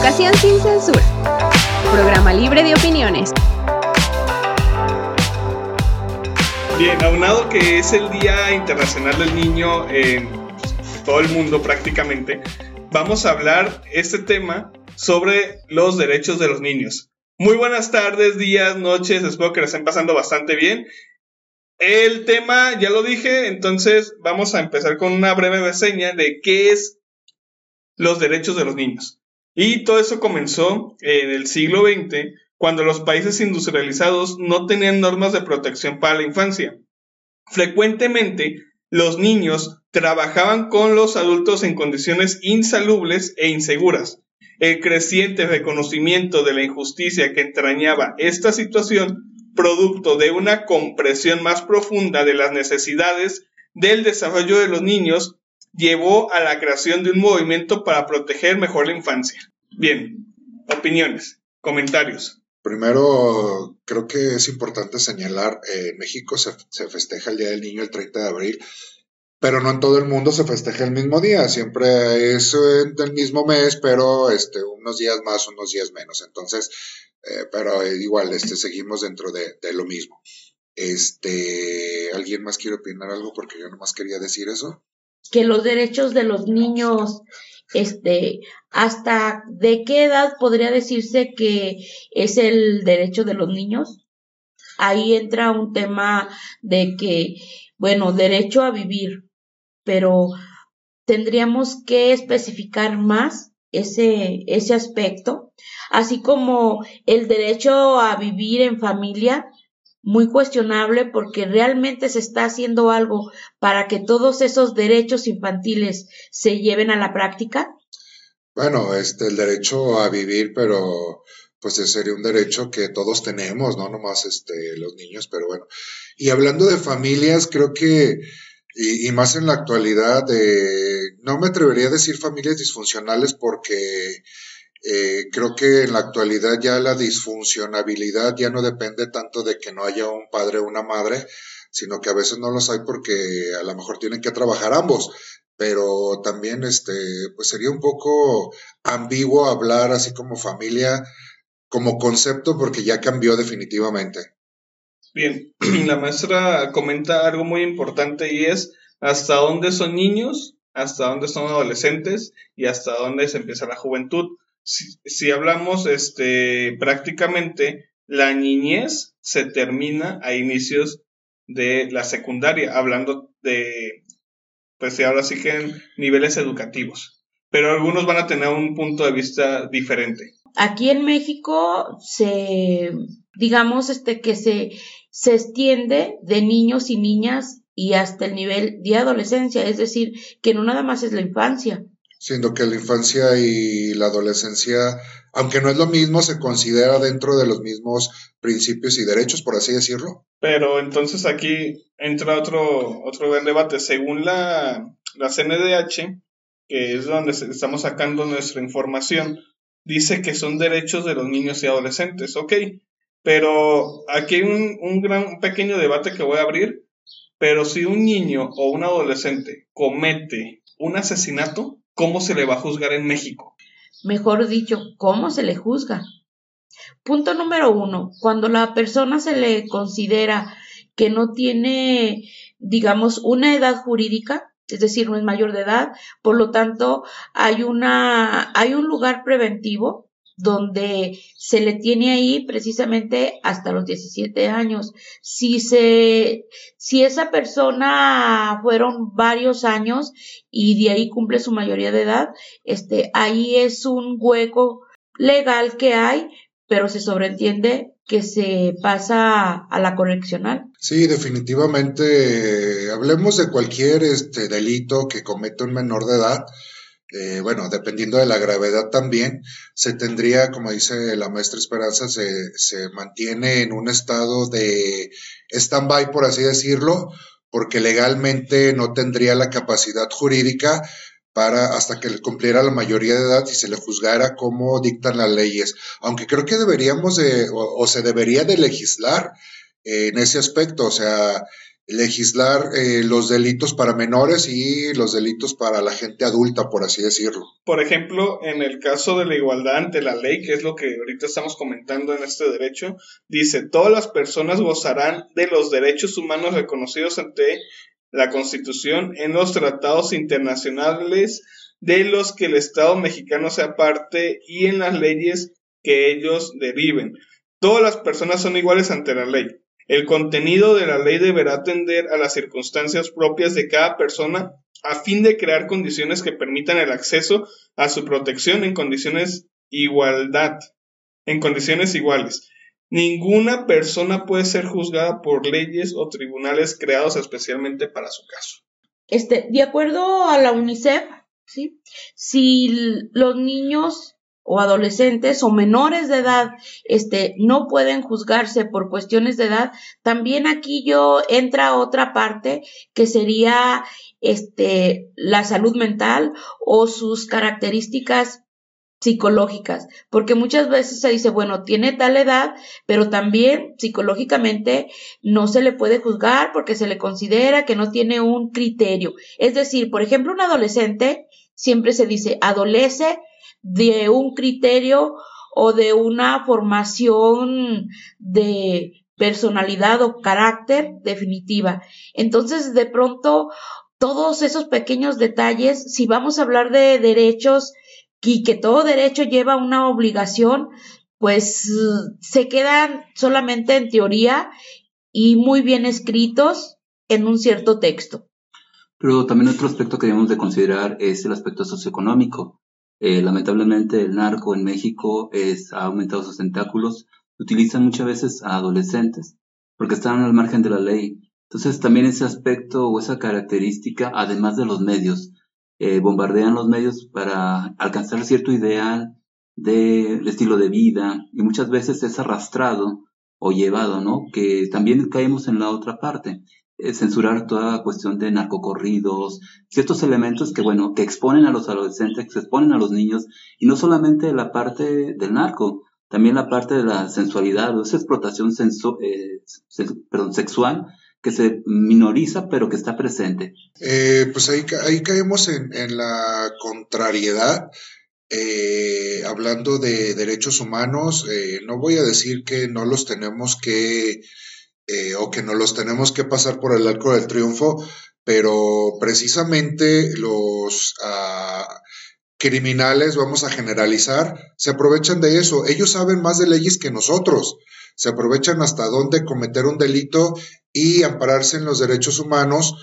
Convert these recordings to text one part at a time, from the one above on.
Educación sin censura. Programa libre de opiniones. Bien, aunado que es el Día Internacional del Niño en todo el mundo prácticamente, vamos a hablar este tema sobre los derechos de los niños. Muy buenas tardes, días, noches, espero que lo estén pasando bastante bien. El tema ya lo dije, entonces vamos a empezar con una breve reseña de qué es los derechos de los niños. Y todo eso comenzó en el siglo XX, cuando los países industrializados no tenían normas de protección para la infancia. Frecuentemente, los niños trabajaban con los adultos en condiciones insalubres e inseguras. El creciente reconocimiento de la injusticia que entrañaba esta situación producto de una compresión más profunda de las necesidades del desarrollo de los niños, llevó a la creación de un movimiento para proteger mejor la infancia. Bien, opiniones, comentarios. Primero, creo que es importante señalar, eh, en México se, se, festeja el Día del Niño el 30 de abril, pero no en todo el mundo se festeja el mismo día, siempre es en el mismo mes, pero este, unos días más, unos días menos. Entonces, eh, pero igual, este, seguimos dentro de, lo mismo. Este, ¿alguien más quiere opinar algo? Porque yo nomás quería decir eso. Que los derechos de los niños, este, hasta de qué edad podría decirse que es el derecho de los niños. Ahí entra un tema de que, bueno, derecho a vivir, pero tendríamos que especificar más ese, ese aspecto, así como el derecho a vivir en familia, muy cuestionable porque realmente se está haciendo algo para que todos esos derechos infantiles se lleven a la práctica. Bueno, este, el derecho a vivir, pero pues sería un derecho que todos tenemos, no nomás este, los niños, pero bueno. Y hablando de familias, creo que y, más en la actualidad, eh, no me atrevería a decir familias disfuncionales porque eh, creo que en la actualidad ya la disfuncionabilidad ya no depende tanto de que no haya un padre o una madre, sino que a veces no los hay porque a lo mejor tienen que trabajar ambos. Pero también este, pues sería un poco ambiguo hablar así como familia, como concepto, porque ya cambió definitivamente. Bien, la maestra comenta algo muy importante y es hasta dónde son niños, hasta dónde son adolescentes y hasta dónde se empieza la juventud. Si, hablamos este, prácticamente, la niñez se termina a inicios de la secundaria, hablando de, pues ahora sí que en niveles educativos. Pero algunos van a tener un punto de vista diferente. Aquí en México se, digamos, este, que se se extiende de niños y niñas y hasta el nivel de adolescencia, es decir, que no nada más es la infancia. Siendo que la infancia y la adolescencia, aunque no es lo mismo, se considera dentro de los mismos principios y derechos, por así decirlo. Pero entonces aquí entra otro, otro debate. Según la, la CNDH, que es donde estamos sacando nuestra información, dice que son derechos de los niños y adolescentes. Ok, pero aquí hay un, gran, pequeño debate que voy a abrir. Pero si un niño o un adolescente comete un asesinato, ¿cómo se le va a juzgar en México? Mejor dicho, ¿cómo se le juzga? Punto número uno, cuando la persona se le considera que no tiene, digamos, una edad jurídica, es decir, no es mayor de edad, por lo tanto, hay una, hay un lugar preventivo donde se le tiene ahí precisamente hasta los 17 años. Si se, si esa persona fueron varios años y de ahí cumple su mayoría de edad, este, ahí es un hueco legal que hay, pero se sobreentiende que se pasa a la correccional. Sí, definitivamente. Hablemos de cualquier este delito que comete un menor de edad eh, bueno, dependiendo de la gravedad también, se tendría, como dice la maestra Esperanza, se, se mantiene en un estado de stand-by, por así decirlo, porque legalmente no tendría la capacidad jurídica para hasta que cumpliera la mayoría de edad y se le juzgara como dictan las leyes. Aunque creo que deberíamos de, o, se debería de legislar en ese aspecto, o sea, legislar eh, los delitos para menores y los delitos para la gente adulta, por así decirlo. Por ejemplo, en el caso de la igualdad ante la ley, que es lo que ahorita estamos comentando en este derecho, dice, todas las personas gozarán de los derechos humanos reconocidos ante la Constitución en los tratados internacionales de los que el Estado mexicano sea parte y en las leyes que ellos deriven. Todas las personas son iguales ante la ley. El contenido de la ley deberá atender a las circunstancias propias de cada persona a fin de crear condiciones que permitan el acceso a su protección en condiciones igualdad, en condiciones iguales. Ninguna persona puede ser juzgada por leyes o tribunales creados especialmente para su caso. Este, de acuerdo a la UNICEF, ¿sí? si los niños o adolescentes o menores de edad este no pueden juzgarse por cuestiones de edad también aquí yo entra otra parte que sería este la salud mental o sus características psicológicas, porque muchas veces se dice, bueno, tiene tal edad, pero también psicológicamente no se le puede juzgar porque se le considera que no tiene un criterio. Es decir, por ejemplo, un adolescente siempre se dice, adolece de un criterio o de una formación de personalidad o carácter definitiva. Entonces, de pronto, todos esos pequeños detalles, si vamos a hablar de derechos y que todo derecho lleva una obligación, pues se quedan solamente en teoría y muy bien escritos en un cierto texto. Pero también otro aspecto que debemos de considerar es el aspecto socioeconómico. Eh, lamentablemente el narco en México es, ha aumentado sus tentáculos, utilizan muchas veces a adolescentes porque están al margen de la ley. Entonces también ese aspecto o esa característica, además de los medios, eh, bombardean los medios para alcanzar cierto ideal del estilo de vida y muchas veces es arrastrado o llevado, ¿no? Que también caemos en la otra parte. Eh, censurar toda cuestión de narcocorridos, ciertos elementos que, bueno, que exponen a los adolescentes, que exponen a los niños, y no solamente la parte del narco, también la parte de la sensualidad, o esa explotación eh, perdón, sexual que se minoriza pero que está presente. Eh, pues ahí, ahí caemos en, en la contrariedad. hablando de derechos humanos, no voy a decir que no los tenemos que eh, o que no los tenemos que pasar por el arco del triunfo, pero precisamente los ah, criminales, vamos a generalizar, se aprovechan de eso. Ellos saben más de leyes que nosotros. Se aprovechan hasta dónde cometer un delito y ampararse en los derechos humanos,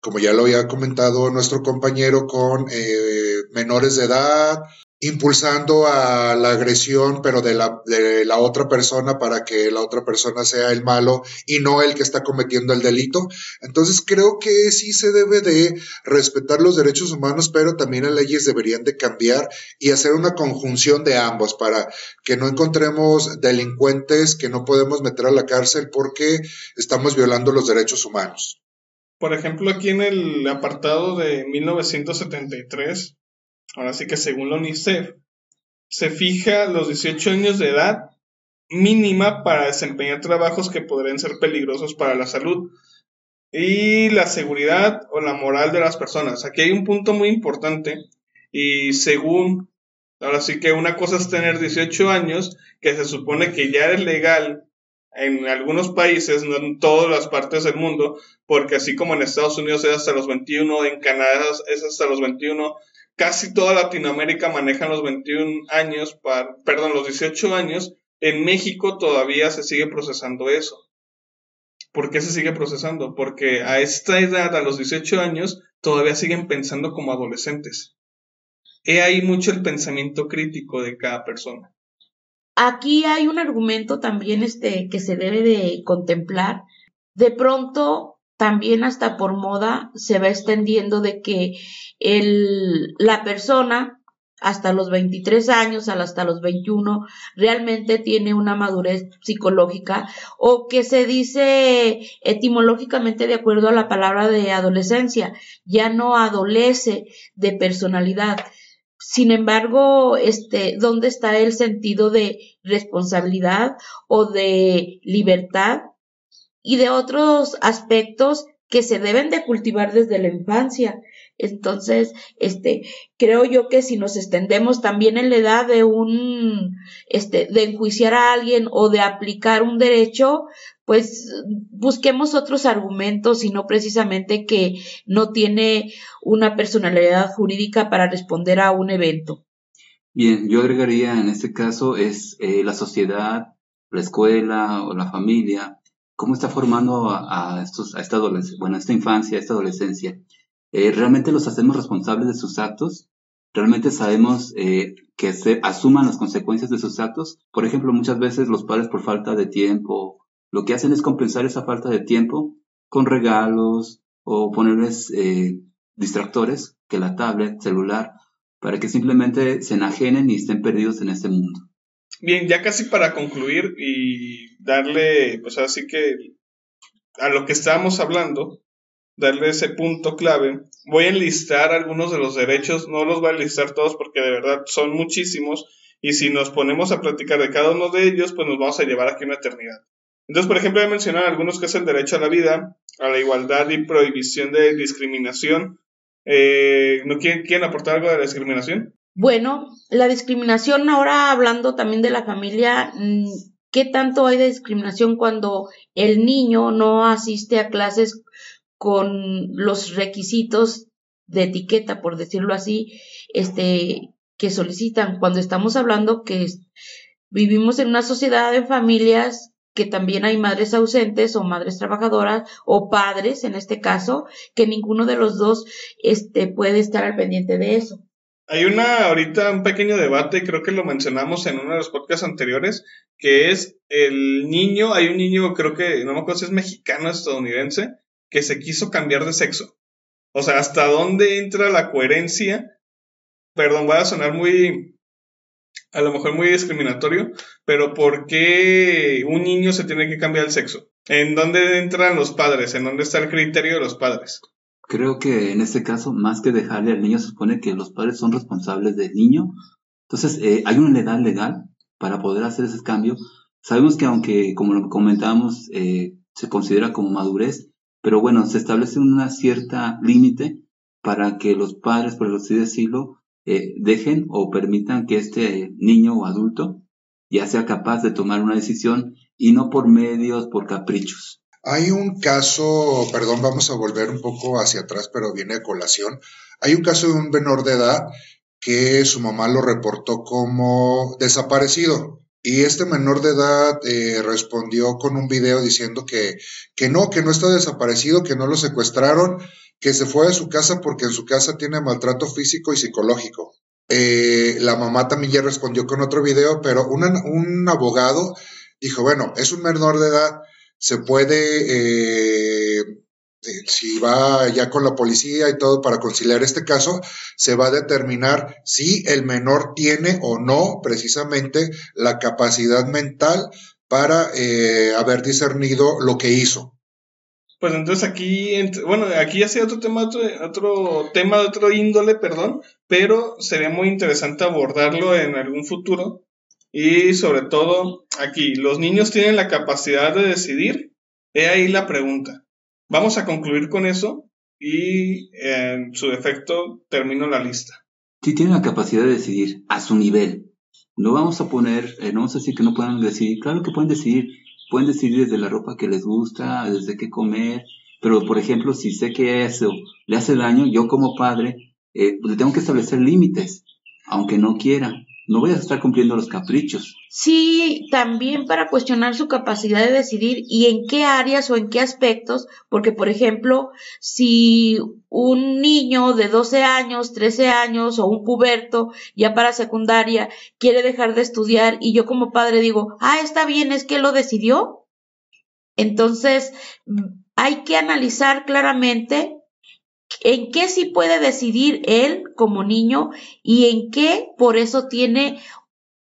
como ya lo había comentado nuestro compañero, con eh, menores de edad, impulsando a la agresión, pero de la, de la otra persona para que la otra persona sea el malo y no el que está cometiendo el delito. Entonces creo que sí se debe de respetar los derechos humanos, pero también las leyes deberían de cambiar y hacer una conjunción de ambos para que no encontremos delincuentes que no podemos meter a la cárcel porque estamos violando los derechos humanos. Por ejemplo, aquí en el apartado de 1973, ahora sí que según la UNICEF, se fija los 18 años de edad mínima para desempeñar trabajos que podrían ser peligrosos para la salud y la seguridad o la moral de las personas. Aquí hay un punto muy importante y según, ahora sí que una cosa es tener 18 años, que se supone que ya es legal en algunos países, no en todas las partes del mundo, porque así como en Estados Unidos es hasta los 21, en Canadá es hasta los 21, casi toda Latinoamérica maneja los 21 años, para, perdón, los 18 años. En México todavía se sigue procesando eso. ¿Por qué se sigue procesando? Porque a esta edad, a los 18 años, todavía siguen pensando como adolescentes. He ahí mucho el pensamiento crítico de cada persona. Aquí hay un argumento también este, que se debe de contemplar. De pronto, también hasta por moda se va extendiendo de que la persona hasta los 23 años, hasta los 21, realmente tiene una madurez psicológica o que se dice etimológicamente de acuerdo a la palabra de adolescencia, ya no adolece de personalidad. Sin embargo, este, ¿dónde está el sentido de responsabilidad o de libertad y de otros aspectos que se deben de cultivar desde la infancia. Entonces, este, creo yo que si nos extendemos también en la edad de un, este, de enjuiciar a alguien o de aplicar un derecho, pues busquemos otros argumentos y no precisamente que no tiene una personalidad jurídica para responder a un evento. Bien, yo agregaría en este caso es eh, la sociedad, la escuela o la familia, cómo está formando a, estos, a esta adolescencia, bueno, a esta infancia, a esta adolescencia. Eh, ¿Realmente los hacemos responsables de sus actos? ¿Realmente sabemos eh, que se asuman las consecuencias de sus actos? Por ejemplo, muchas veces los padres por falta de tiempo, lo que hacen es compensar esa falta de tiempo con regalos o ponerles eh, distractores, que la tablet, celular, para que simplemente se enajenen y estén perdidos en este mundo. Bien, ya casi para concluir y darle, pues así que a lo que estábamos hablando, darle ese punto clave. Voy a enlistar algunos de los derechos, no los voy a listar todos porque de verdad son muchísimos y si nos ponemos a platicar de cada uno de ellos, pues nos vamos a llevar aquí una eternidad. Entonces, por ejemplo, voy a mencionar algunos que es el derecho a la vida, a la igualdad y prohibición de discriminación. Eh, ¿No quieren, quieren aportar algo de la discriminación? Bueno, la discriminación, ahora hablando también de la familia, mm, ¿qué tanto hay de discriminación cuando el niño no asiste a clases con los requisitos de etiqueta, por decirlo así, este, que solicitan. Cuando estamos hablando que vivimos en una sociedad de familias que también hay madres ausentes o madres trabajadoras o padres en este caso, que ninguno de los dos este, puede estar al pendiente de eso. Hay una ahorita un pequeño debate, creo que lo mencionamos en uno de los podcasts anteriores, que es el niño, hay un niño, creo que, no me acuerdo si es mexicano, estadounidense, que se quiso cambiar de sexo. O sea, ¿hasta dónde entra la coherencia? Perdón, voy a sonar muy, a lo mejor muy discriminatorio, pero ¿por qué un niño se tiene que cambiar el sexo? ¿En dónde entran los padres? ¿En dónde está el criterio de los padres? Creo que en este caso, más que dejarle al niño, se supone que los padres son responsables del niño. Entonces, eh, hay una edad legal para poder hacer ese cambio. Sabemos que aunque, como lo comentábamos, eh, se considera como madurez, pero bueno, se establece una cierta límite para que los padres, por así decirlo, eh, dejen o permitan que este niño o adulto ya sea capaz de tomar una decisión y no por medios, por caprichos. Hay un caso, perdón, vamos a volver un poco hacia atrás, pero viene a colación. Hay un caso de un menor de edad que su mamá lo reportó como desaparecido. Y este menor de edad eh, respondió con un video diciendo que, que no, que no está desaparecido, que no lo secuestraron, que se fue de su casa porque en su casa tiene maltrato físico y psicológico. Eh, la mamá también ya respondió con otro video, pero un abogado dijo, bueno, es un menor de edad, se puede eh, este, si va ya con la policía y todo para conciliar este caso, se va a determinar si el menor tiene o no precisamente la capacidad mental para eh, haber discernido lo que hizo. Pues entonces aquí, bueno, aquí sea otro tema, otro, otro tema de otro índole, perdón, pero sería muy interesante abordarlo en algún futuro. Y sobre todo, aquí, ¿los niños tienen la capacidad de decidir? He ahí la pregunta. Vamos a concluir con eso y en su defecto termino la lista. Sí tienen la capacidad de decidir a su nivel. No vamos a poner, eh, no vamos a decir que no puedan decidir. Claro que pueden decidir. Pueden decidir desde la ropa que les gusta, desde qué comer. Pero, por ejemplo, si sé que eso le hace daño, yo como padre, eh, le tengo que establecer límites, aunque no quiera no voy a estar cumpliendo los caprichos. Sí, también para cuestionar su capacidad de decidir y en qué áreas o en qué aspectos, porque por ejemplo, si un niño de 12 años, 13 años o un puberto ya para secundaria quiere dejar de estudiar y yo como padre digo, ah, está bien, es que lo decidió. Entonces, hay que analizar claramente en qué sí puede decidir él como niño y en qué por eso tiene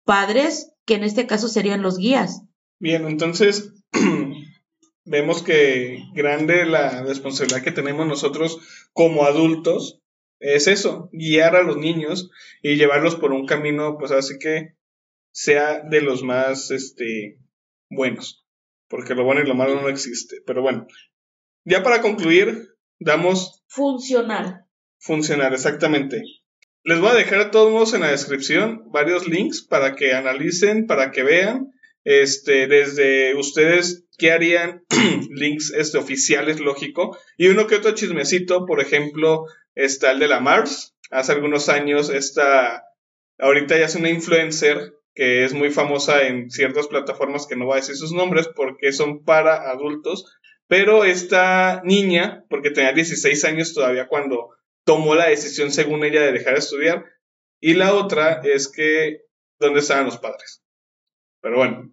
padres que en este caso serían los guías. Bien, entonces vemos que grande la responsabilidad que tenemos nosotros como adultos es eso, guiar a los niños y llevarlos por un camino, pues así que sea de los más este, buenos. porque lo bueno y lo malo no existe. Pero bueno, ya para concluir, damos Funcional. funcionar exactamente. Les voy a dejar a todos modos en la descripción varios links para que analicen, para que vean. Este, desde ustedes, ¿qué harían? links este, oficiales, lógico. Y uno que otro chismecito, por ejemplo, está el de la Mars. Hace algunos años, esta, ahorita ya es una influencer que es muy famosa en ciertas plataformas que no voy a decir sus nombres porque son para adultos. Pero esta niña, porque tenía 16 años todavía cuando tomó la decisión, según ella, de dejar de estudiar. Y la otra es que, ¿dónde estaban los padres? Pero bueno,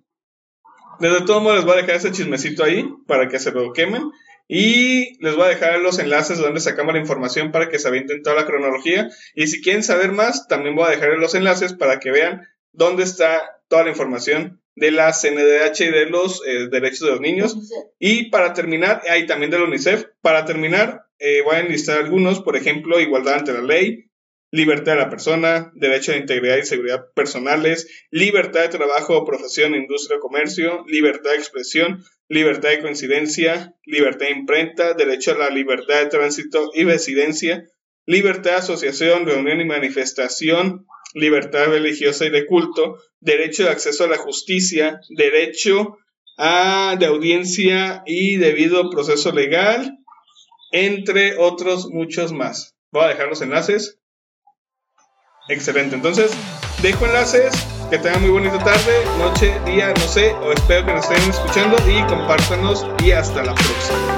desde todo modo les voy a dejar ese chismecito ahí para que se lo quemen. Y les voy a dejar los enlaces de donde sacamos la información para que se avienten toda la cronología. Y si quieren saber más, también voy a dejar los enlaces para que vean dónde está toda la información de la CNDH y de los eh, derechos de los niños. Y para terminar, hay también de la UNICEF. Para terminar, eh, voy a enlistar algunos, por ejemplo, igualdad ante la ley, libertad de la persona, derecho de integridad y seguridad personales, libertad de trabajo, profesión, industria, comercio, libertad de expresión, libertad de coincidencia, libertad de imprenta, derecho a la libertad de tránsito y residencia, libertad de asociación, reunión y manifestación, libertad religiosa y de culto, derecho de acceso a la justicia, derecho a de audiencia y debido proceso legal, entre otros muchos más. Voy a dejar los enlaces. Excelente, entonces dejo enlaces, que tengan muy bonita tarde, noche, día, no sé, o espero que nos estén escuchando y compártanos y hasta la próxima.